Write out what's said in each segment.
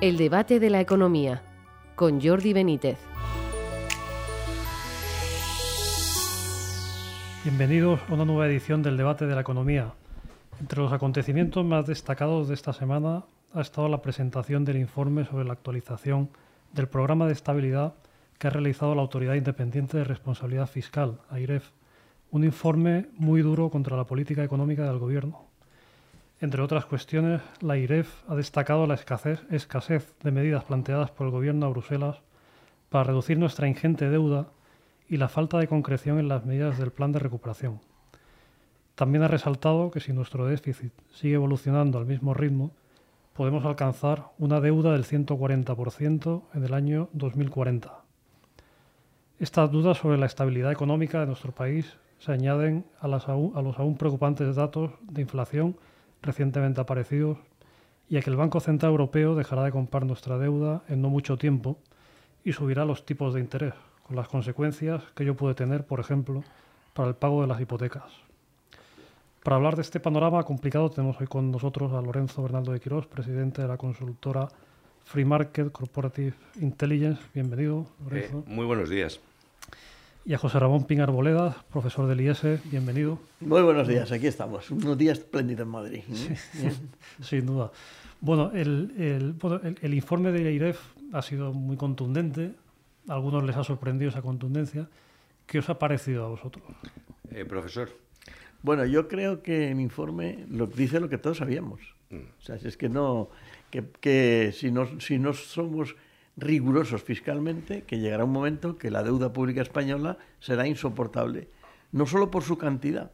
El debate de la economía con Jordi Benítez. Bienvenidos a una nueva edición del debate de la economía. Entre los acontecimientos más destacados de esta semana ha estado la presentación del informe sobre la actualización del programa de estabilidad que ha realizado la Autoridad Independiente de Responsabilidad Fiscal, AIREF, un informe muy duro contra la política económica del Gobierno. Entre otras cuestiones, la IREF ha destacado la escasez, de medidas planteadas por el Gobierno a Bruselas para reducir nuestra ingente deuda y la falta de concreción en las medidas del plan de recuperación. También ha resaltado que si nuestro déficit sigue evolucionando al mismo ritmo, podemos alcanzar una deuda del 140% en el año 2040. Estas dudas sobre la estabilidad económica de nuestro país se añaden a los aún preocupantes datos de inflación recientemente aparecidos y a que el Banco Central Europeo dejará de comprar nuestra deuda en no mucho tiempo y subirá los tipos de interés, con las consecuencias que ello puede tener, por ejemplo, para el pago de las hipotecas. Para hablar de este panorama complicado tenemos hoy con nosotros a Lorenzo Bernardo de Quirós, presidente de la consultora Free Market Corporative Intelligence. Bienvenido, Lorenzo. Eh, muy buenos días y a José Ramón Pin Arboleda, profesor del IES. Bienvenido. Muy buenos días, aquí estamos. Unos días espléndidos en Madrid. ¿eh? sin duda. Bueno el, el, informe de IREF ha sido muy contundente. A algunos les ha sorprendido esa contundencia. ¿Qué os ha parecido a vosotros? Eh, profesor. Bueno, yo creo que el informe lo dice lo que todos sabíamos. Mm. O sea, es que no, que, que si, no, si no somos rigurosos fiscalmente, que llegará un momento que la deuda pública española será insoportable, no solo por su cantidad,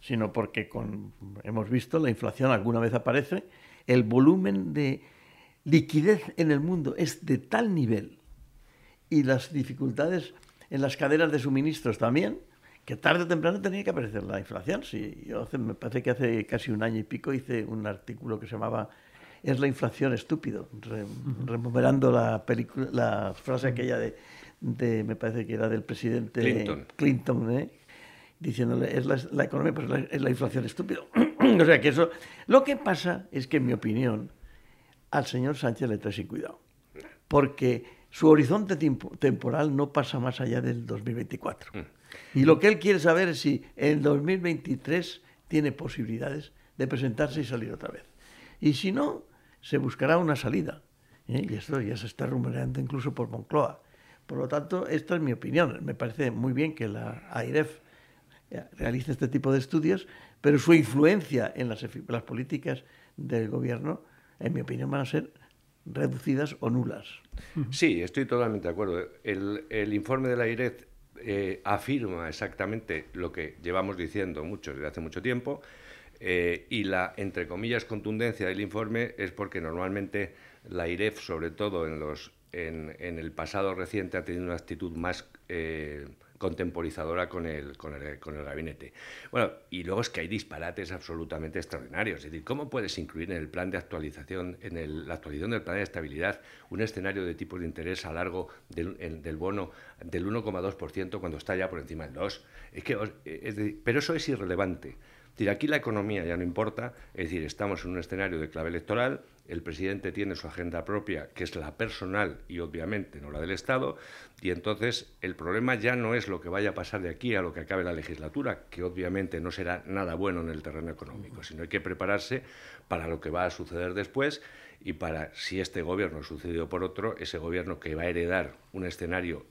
sino porque con, hemos visto la inflación alguna vez aparece, el volumen de liquidez en el mundo es de tal nivel y las dificultades en las cadenas de suministros también, que tarde o temprano tenía que aparecer la inflación. Sí, yo me parece que hace casi un año y pico hice un artículo que se llamaba es la inflación estúpido, recuperando la, película, la frase aquella de, de, me parece que era del presidente Clinton, Clinton ¿eh? diciéndole, es la, economía, pues es la inflación estúpido. o sea que eso, lo que pasa es que en mi opinión, al señor Sánchez le trae sin cuidado, porque su horizonte temporal no pasa más allá del 2024. Mm. Y lo que él quiere saber es si en 2023 tiene posibilidades de presentarse y salir otra vez. Y si no, se buscará una salida. ¿eh? Y esto ya se está rumoreando incluso por Moncloa. Por lo tanto, esta es mi opinión. Me parece muy bien que la AIREF eh, realice este tipo de estudios, pero su influencia en las, las políticas del gobierno, en mi opinión, van a ser reducidas o nulas. Sí, estoy totalmente de acuerdo. El, el informe de la AIREF eh, afirma exactamente lo que llevamos diciendo muchos desde hace mucho tiempo. Eh, y la, entre comillas, contundencia del informe es porque normalmente la IREF, sobre todo en, los, en, el pasado reciente, ha tenido una actitud más eh, contemporizadora con el, con, el, con el gabinete. Bueno, y luego es que hay disparates absolutamente extraordinarios. Es decir, ¿cómo puedes incluir en el plan de actualización, en la actualización del plan de estabilidad, un escenario de tipos de interés a largo del, del bono del 1,2% cuando está ya por encima del 2%? Es que, pero eso es irrelevante decir, aquí la economía ya no importa, es decir, estamos en un escenario de clave electoral, el presidente tiene su agenda propia, que es la personal y obviamente no la del Estado, y entonces el problema ya no es lo que vaya a pasar de aquí a lo que acabe la legislatura, que obviamente no será nada bueno en el terreno económico, sino hay que prepararse para lo que va a suceder después y para, si este gobierno sucedido por otro, ese gobierno que va a heredar un escenario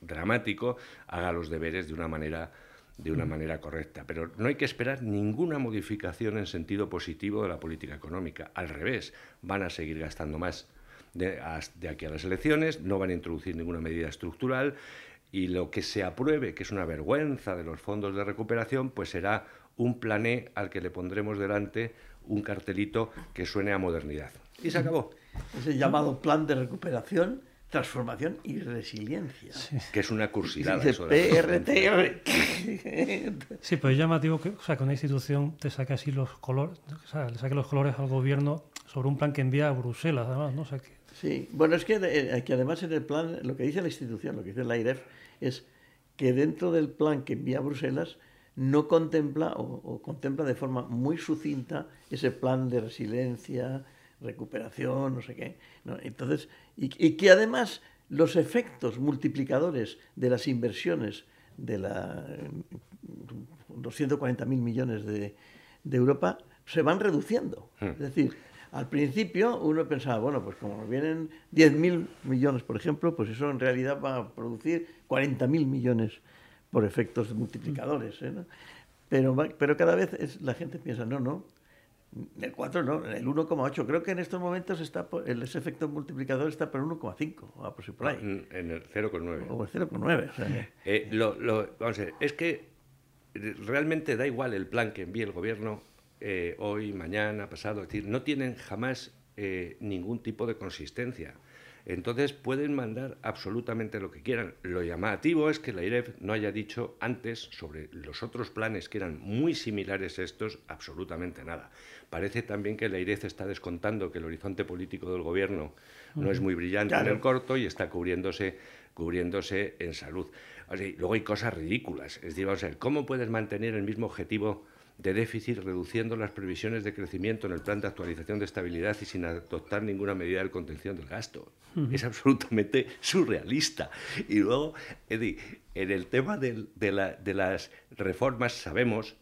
dramático, haga los deberes de una manera de una manera correcta. Pero no hay que esperar ninguna modificación en sentido positivo de la política económica. Al revés, van a seguir gastando más de, aquí a las elecciones, no van a introducir ninguna medida estructural y lo que se apruebe, que es una vergüenza de los fondos de recuperación, pues será un plané al que le pondremos delante un cartelito que suene a modernidad. Y se acabó. Ese llamado plan de recuperación transformación y resiliencia. Que es una cursilada. eso PRTR. sí, pero es llamativo que, o sea, que una institución te saque así los colores, o sea, le saque los colores al gobierno sobre un plan que envía a Bruselas, además, ¿no? Sí, bueno, es que, eh, que además en el plan, lo que dice la institución, lo que dice la IREF, es que dentro del plan que envía a Bruselas no contempla o, o contempla de forma muy sucinta ese plan de resiliencia, recuperación, no sé qué. Entonces, y, que además los efectos multiplicadores de las inversiones de la, los 140.000 millones de, de Europa se van reduciendo. Hmm. Es decir, al principio uno pensaba, bueno, pues como vienen 10.000 millones, por ejemplo, pues eso en realidad va a producir 40.000 millones por efectos multiplicadores. ¿eh? Pero, pero cada vez la gente piensa, no, no, el 4 no, el 1,8. Creo que en estos momentos está el, ese efecto multiplicador está por 1,5, por ahí. Mm, en el 0,9. O el 0,9. O sea, eh, lo, vamos a ver, es que realmente da igual el plan que envíe el gobierno eh, hoy, mañana, pasado, es decir, no tienen jamás eh, ningún tipo de consistencia. Entonces pueden mandar absolutamente lo que quieran. Lo llamativo es que la IREF no haya dicho antes sobre los otros planes que eran muy similares a estos absolutamente nada. Parece también que la IREF está descontando que el horizonte político del gobierno no es muy brillante en el corto y está cubriéndose, cubriéndose en salud. luego hay cosas ridículas. Es decir, vamos a ver, ¿cómo puedes mantener el mismo objetivo de déficit reduciendo las previsiones de crecimiento en el plan de actualización de estabilidad y sin adoptar ninguna medida de contención del gasto. Es absolutamente surrealista. Y luego, Eddie, en el tema de, las reformas sabemos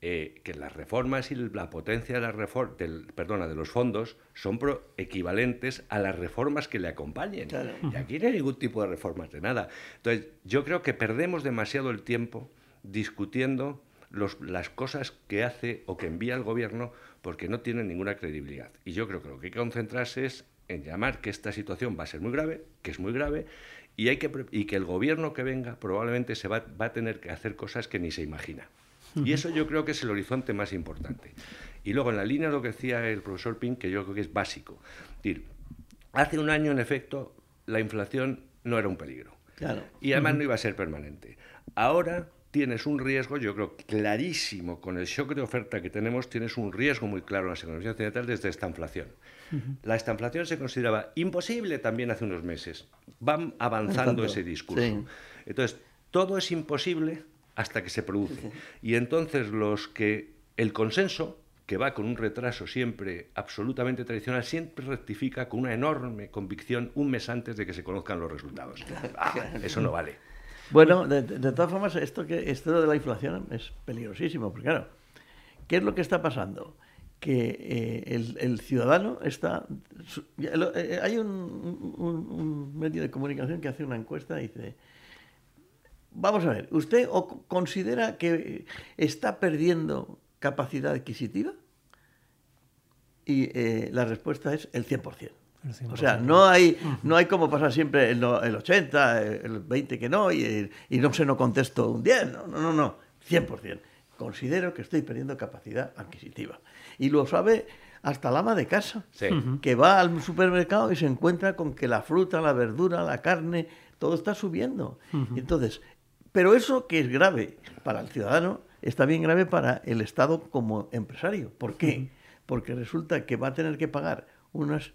eh, que las reformas y la potencia de, la del, perdona, de los fondos son equivalentes a las reformas que le acompañen. Y aquí no hay ningún tipo de reformas de nada. Entonces, yo creo que perdemos demasiado el tiempo discutiendo las cosas que hace o que envía el gobierno porque no tienen ninguna credibilidad. Y yo creo que lo que hay que concentrarse es en llamar que esta situación va a ser muy grave, que es muy grave, y, hay que, y que el gobierno que venga probablemente se va, va a tener que hacer cosas que ni se imagina. Y eso yo creo que es el horizonte más importante. Y luego, en la línea de lo que decía el profesor Pink, que yo creo que es básico. decir, hace un año, en efecto, la inflación no era un peligro. Y además no iba a ser permanente. Ahora tienes un riesgo, yo creo, clarísimo, con el shock de oferta que tenemos, tienes un riesgo muy claro en las economías occidentales desde esta inflación. La esta inflación se consideraba imposible también hace unos meses. Van avanzando ese discurso. Entonces, todo es imposible hasta que se produce. Y entonces los que el consenso, que va con un retraso siempre absolutamente tradicional, siempre rectifica con una enorme convicción un mes antes de que se conozcan los resultados. Ah, eso no vale. Bueno, de, todas formas, esto, que, esto de la inflación es peligrosísimo, porque claro, ¿qué es lo que está pasando? Que eh, el, ciudadano está... Eh, hay un, medio de comunicación que hace una encuesta y dice, vamos a ver, ¿usted considera que está perdiendo capacidad adquisitiva? Y eh, la respuesta es el 100%. O sea, no hay, no hay como pasa siempre el, el 80, el 20 que no, y, y no se no contesto un 10, no, no, no, no, 100%. Considero que estoy perdiendo capacidad adquisitiva. Y lo sabe hasta el ama de casa, que va al supermercado y se encuentra con que la fruta, la verdura, la carne, todo está subiendo. Entonces, pero eso que es grave para el ciudadano, está bien grave para el Estado como empresario. ¿Por qué? Porque resulta que va a tener que pagar unas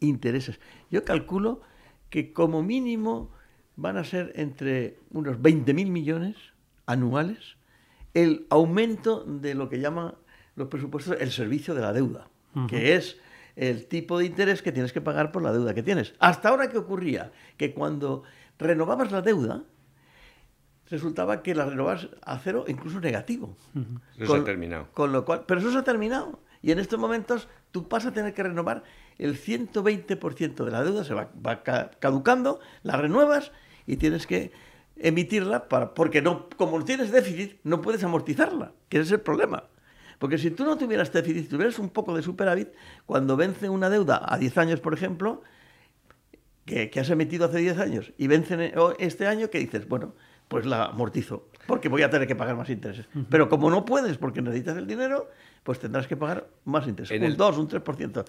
intereses. Yo calculo que como mínimo van a ser entre unos 20.000 millones anuales el aumento de lo que llaman los presupuestos el servicio de la deuda, que es el tipo de interés que tienes que pagar por la deuda que tienes. Hasta ahora, ¿qué ocurría? Que cuando renovabas la deuda, resultaba que la renovabas a cero, incluso negativo. Eso se ha terminado. Con lo cual, pero eso se ha terminado. Y en estos momentos tú vas a tener que renovar el 120% de la deuda, se va, caducando, la renuevas y tienes que emitirla para, porque no, como tienes déficit, no puedes amortizarla, que ese es el problema. Porque si tú no tuvieras déficit, tuvieras un poco de superávit, cuando vence una deuda a 10 años, por ejemplo, que, has emitido hace 10 años, y vence este año, ¿qué dices? Bueno, pues la amortizo, porque voy a tener que pagar más intereses. Pero como no puedes, porque necesitas el dinero, pues tendrás que pagar más intereses, un el... 2, un 3%.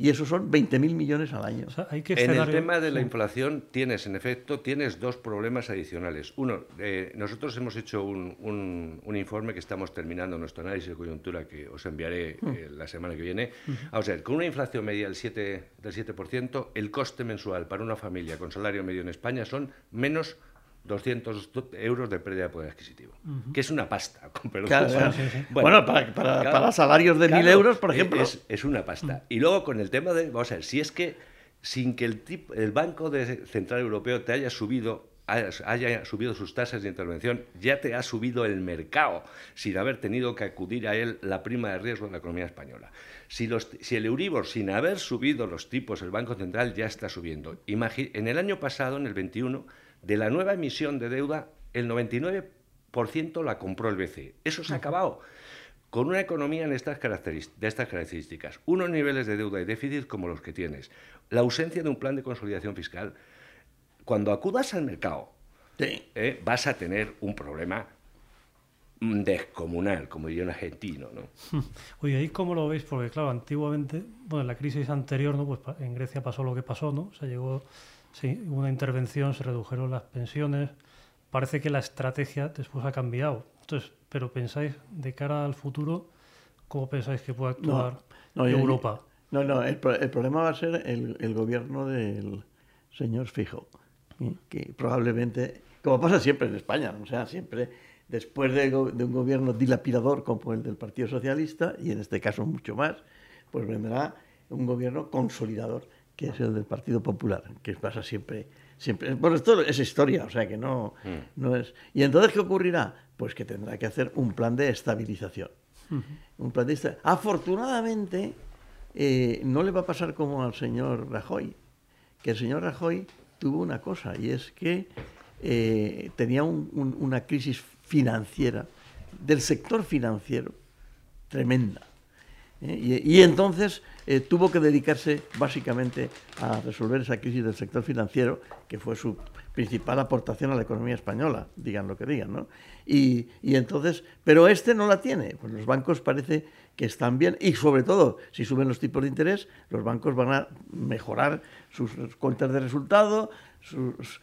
Y eso son 20.000 millones al año. en el tema de la inflación tienes, en efecto, tienes dos problemas adicionales. Uno, eh, nosotros hemos hecho un, un, informe que estamos terminando nuestro análisis de coyuntura que os enviaré mm. eh, la semana que viene. Vamos a ver, con una inflación media del 7%, del 7%, el coste mensual para una familia con salario medio en España son menos 200 euros de pérdida de poder adquisitivo, que es una pasta. Bueno, para, salarios de 1.000 euros, por ejemplo. Es, una pasta. Y luego con el tema de, vamos a ver, si es que sin que el, el Banco Central Europeo te haya subido haya subido sus tasas de intervención, ya te ha subido el mercado sin haber tenido que acudir a él la prima de riesgo de la economía española. Si, el Euribor, sin haber subido los tipos, el Banco Central ya está subiendo. en el año pasado, en el 21, de la nueva emisión de deuda, el 99% la compró el BCE. Eso se ha acabado. Con una economía en estas de estas características, unos niveles de deuda y déficit como los que tienes, la ausencia de un plan de consolidación fiscal, cuando acudas al mercado, eh, vas a tener un problema descomunal, como diría un argentino, ¿no? Oye, ¿ahí cómo lo veis? Porque, claro, antiguamente, bueno, en la crisis anterior, ¿no? Pues en Grecia pasó lo que pasó, ¿no? Se llegó, sí, una intervención, se redujeron las pensiones. Parece que la estrategia después ha cambiado. Entonces, pero pensáis, de cara al futuro, ¿cómo pensáis que puede actuar Europa? no, no, el, problema va a ser el, el gobierno del señor Fijo que probablemente, como pasa siempre en España, o sea, siempre después de, un gobierno dilapidador como el del Partido Socialista, y en este caso mucho más, pues vendrá un gobierno consolidador, que es el del Partido Popular, que pasa siempre, siempre. Bueno, esto es historia, o sea que no, mm. no es. ¿Y entonces qué ocurrirá? Pues que tendrá que hacer un plan de estabilización. Un plan de Afortunadamente, eh, no le va a pasar como al señor Rajoy, que el señor Rajoy tuvo una cosa, y es que eh, tenía una crisis financiera, del sector financiero, tremenda. ¿Eh? Y, entonces eh, tuvo que dedicarse básicamente a resolver esa crisis del sector financiero, que fue su principal aportación a la economía española, digan lo que digan. Y, entonces, pero este no la tiene, pues los bancos parece que están bien y sobre todo, si suben los tipos de interés, los bancos van a mejorar sus cuentas de resultado, sus,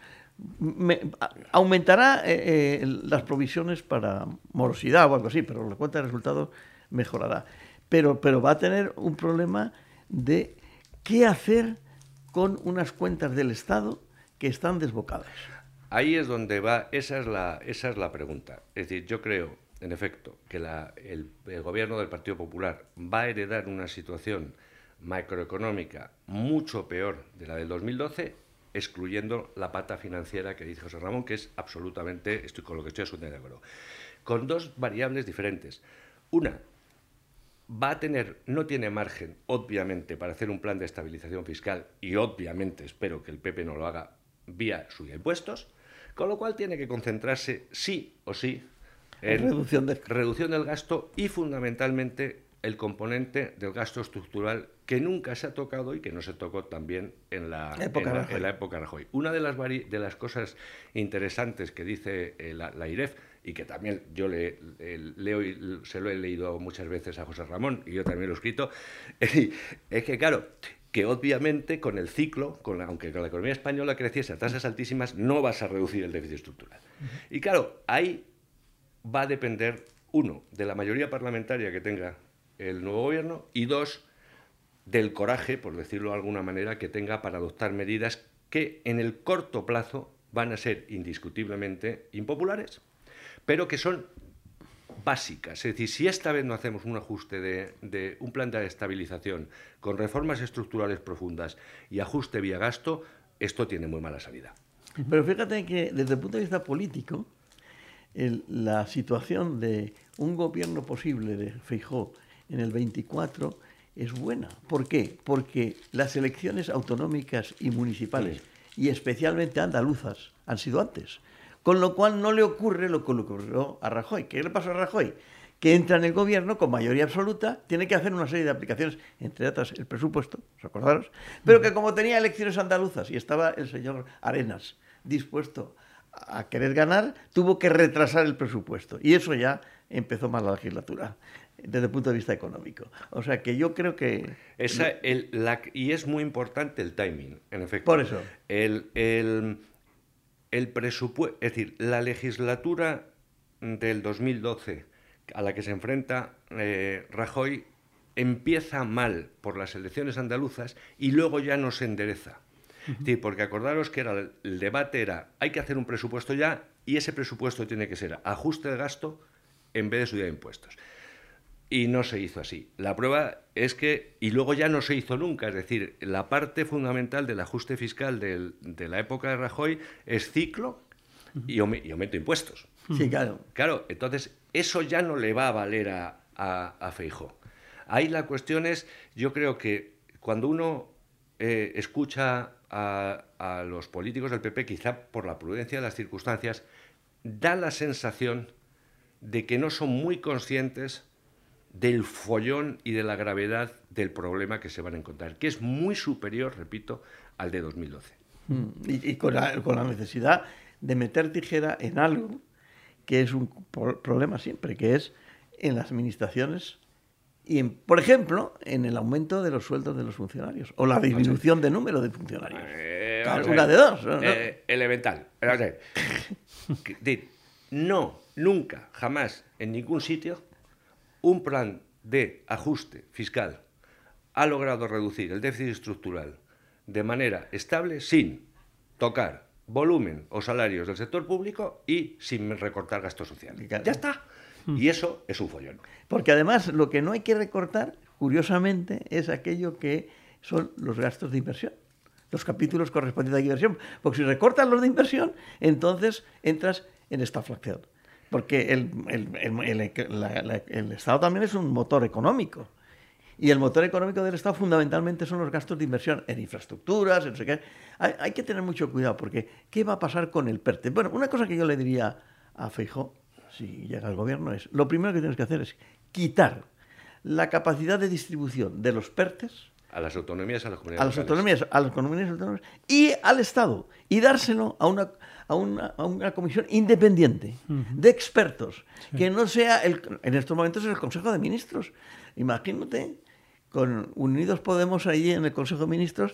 aumentará eh, las provisiones para morosidad o algo así, pero la cuenta de resultados mejorará. Pero, pero va a tener un problema de qué hacer con unas cuentas del Estado que están desbocadas. Ahí es donde va, esa es la, esa es la pregunta. Es decir, yo creo, en efecto, que el, gobierno del Partido Popular va a heredar una situación macroeconómica mucho peor de la del 2012 excluyendo la pata financiera que dice José Ramón, que es absolutamente, estoy con lo que estoy acuerdo, con dos variables diferentes. Una, va a tener, no tiene margen, obviamente, para hacer un plan de estabilización fiscal y obviamente espero que el PP no lo haga vía subida impuestos, con lo cual tiene que concentrarse sí o sí en reducción, reducción del gasto y fundamentalmente el componente del gasto estructural que nunca se ha tocado y que no se tocó también en la época, en la, época Rajoy. Una de las, de las cosas interesantes que dice eh, la, IREF, y que también yo le, leo y se lo he leído muchas veces a José Ramón, y yo también lo he escrito, es que, claro, que obviamente con el ciclo, con aunque con la economía española creciese a tasas altísimas, no vas a reducir el déficit estructural. Y claro, ahí va a depender, uno, de la mayoría parlamentaria que tenga el nuevo gobierno y dos, del coraje, por decirlo de alguna manera, que tenga para adoptar medidas que en el corto plazo van a ser indiscutiblemente impopulares, pero que son básicas. Es decir, si esta vez no hacemos un ajuste de, un plan de estabilización con reformas estructurales profundas y ajuste vía gasto, esto tiene muy mala salida. Pero fíjate que desde el punto de vista político, la situación de un gobierno posible de Feijóo en el 24 es buena. ¿Por qué? Porque las elecciones autonómicas y municipales, y especialmente andaluzas, han sido antes. Con lo cual no le ocurre lo que le ocurrió a Rajoy. ¿Qué le pasó a Rajoy? Que entra en el gobierno con mayoría absoluta, tiene que hacer una serie de aplicaciones, entre otras el presupuesto, ¿os acordaros? Pero que como tenía elecciones andaluzas y estaba el señor Arenas dispuesto a querer ganar, tuvo que retrasar el presupuesto. Y eso ya empezó mal la legislatura desde el punto de vista económico. O sea que yo creo que... Esa, el, y es muy importante el timing, en efecto. Por eso. El, el, el presupuesto, es decir, la legislatura del 2012 a la que se enfrenta eh, Rajoy empieza mal por las elecciones andaluzas y luego ya no se endereza. Sí, porque acordaros que era el debate era, hay que hacer un presupuesto ya y ese presupuesto tiene que ser ajuste de gasto en vez de subida de impuestos. Y no se hizo así. La prueba es que, y luego ya no se hizo nunca, es decir, la parte fundamental del ajuste fiscal del- de la época de Rajoy es ciclo y, y aumento de impuestos. Sí, claro. Claro, entonces eso ya no le va a valer a, a, a Feijóo. Ahí la cuestión es, yo creo que cuando uno eh, escucha a, a los políticos del PP, quizá por la prudencia de las circunstancias, da la sensación de que no son muy conscientes del follón y de la gravedad del problema que se van a encontrar, que es muy superior, repito, al de 2012. Mm, Y, y con, la, con la necesidad de meter tijera en algo que es un pro- problema siempre, que es en las administraciones y, en, por ejemplo, en el aumento de los sueldos de los funcionarios o la disminución de número de funcionarios. Eh, Claro, una de dos. ¿no? Eh, elemental. No, nunca, jamás, en ningún sitio, un plan de ajuste fiscal ha logrado reducir el déficit estructural de manera estable sin tocar volumen o salarios del sector público y sin recortar gasto social. Claro. Ya está. Y eso es un follón. Porque además lo que no hay que recortar, curiosamente, es aquello que son los gastos de inversión. Los capítulos correspondientes a inversión. Porque si recortas los de inversión, entonces entras en estaflación. Porque el, el- el- Estado también es un motor económico. Y el motor económico del Estado fundamentalmente son los gastos de inversión en infraestructuras, en no sé. Hay, hay que tener mucho cuidado porque ¿qué va a pasar con el PERTE? Bueno, una cosa que yo le diría a Feijó, si llega al gobierno, es lo primero que tienes que hacer es quitar la capacidad de distribución de los PERTES A las autonomías, a las a comunidades las locales. autonomías, a las comunidades autónomas y al Estado y dárselo a una, a una, a una comisión independiente de expertos, que no sea, el, en estos momentos es el Consejo de Ministros. Imagínate, con Unidos Podemos ahí en el Consejo de Ministros,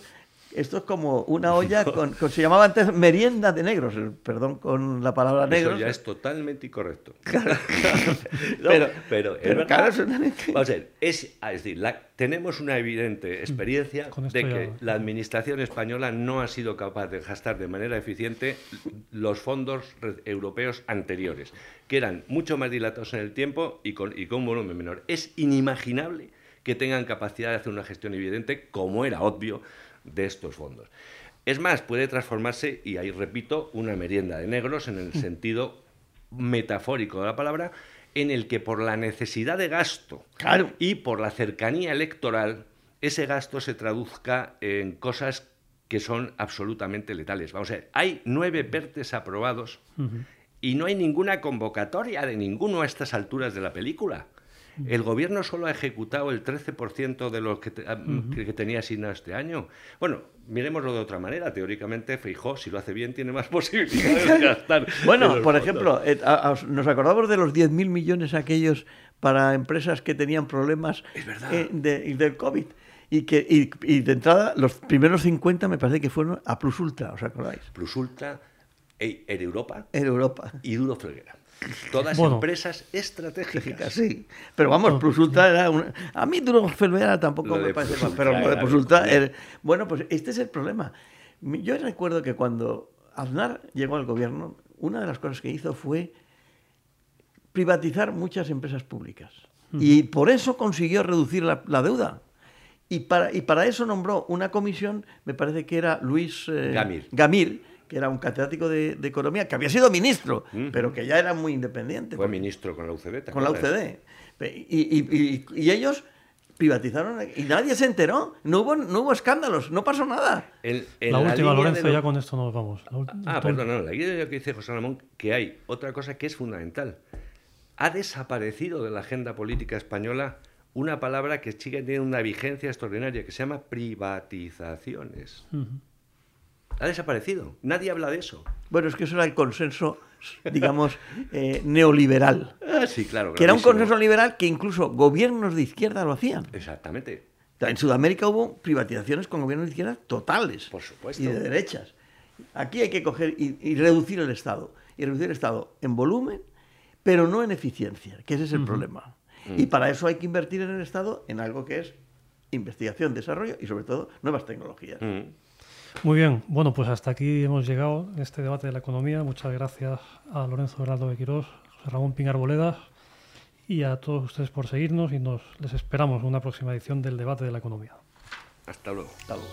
esto es como una olla con, con- se llamaba antes merienda de negros, eh, perdón con la palabra Eso negros. ya es totalmente incorrecto. Pero- No, pero, pero, es pero claro, eso Vamos a ver, es, ah, es decir, la- tenemos una evidente experiencia Con esto de ya- que la administración española no ha sido capaz de gastar de manera eficiente los fondos europeos anteriores, que eran mucho más dilatados en el tiempo y con, y con un volumen menor. Es inimaginable que tengan capacidad de hacer una gestión evidente, como era obvio, de estos fondos. Es más, puede transformarse, y ahí repito, una merienda de negros en el sentido metafórico de la palabra, en el que por la necesidad de gasto Claro. y por la cercanía electoral, ese gasto se traduzca en cosas que son absolutamente letales. Vamos a ver, hay nueve PERTES aprobados y no hay ninguna convocatoria de ninguno a estas alturas de la película. El gobierno solo ha ejecutado el 13% de lo que, te- ah, que- que tenía asignado este año. Bueno, miremoslo de otra manera. Teóricamente, Feijó, si lo hace bien, tiene más posibilidades de gastar. en Bueno, por ejemplo, eh, a- a- nos acordamos de los 10.000 millones aquellos para empresas que tenían problemas Es verdad. eh, de- del COVID. Y, que, y, y de entrada, los primeros 50 me parece que fueron a Plus Ultra, ¿os acordáis? Plus Ultra, en Europa Europa. y Duro Felguera. Todas Bueno. empresas estratégicas. Sí, pero vamos, Plus Ultra era una... A mí Duro Felguera tampoco Lo me parece Ultra pero lo de era Plus Ultra... locura. era- Bueno, pues este es el problema. Yo recuerdo que cuando Aznar llegó al gobierno, una de las cosas que hizo fue privatizar muchas empresas públicas. Y por eso consiguió reducir la, la deuda. Y para, y para eso nombró una comisión, me parece que era Luis eh, Gamir. Gamir, que era un catedrático de, de economía, que había sido ministro, pero que ya era muy independiente. Fue porque- ministro con la UCD. ¿te con la? UCD. Y, y- y- y ellos privatizaron y nadie se enteró. No hubo, no hubo escándalos, no pasó nada. La última, Lorenzo, lo- ya con esto nos vamos. La Ah, perdón, no, la guía de lo que dice José Ramón, que hay otra cosa que es fundamental. Ha desaparecido de la agenda política española una palabra que sigue teniendo una vigencia extraordinaria, que se llama privatizaciones. Ha desaparecido. Nadie habla de eso. Bueno, es que eso era el consenso, digamos, eh, neoliberal. Ah, sí, claro. Que era un consenso liberal que incluso gobiernos de izquierda lo hacían. Exactamente. En Sudamérica hubo privatizaciones con gobiernos de izquierda totales. Por supuesto. Y de derechas. Aquí hay que coger y, y reducir el Estado. Y reducir el Estado en volumen, pero no en eficiencia, que ese es el problema. Mm. Y para eso hay que invertir en el Estado en algo que es investigación, desarrollo y sobre todo nuevas tecnologías. Mm. Muy bien, bueno, pues hasta aquí hemos llegado en este debate de la economía. Muchas gracias a Lorenzo Bernardo de Quirós, José Ramón Pinar Boledas y a todos ustedes por seguirnos y nos les esperamos en una próxima edición del debate de la economía. Hasta luego. Hasta luego.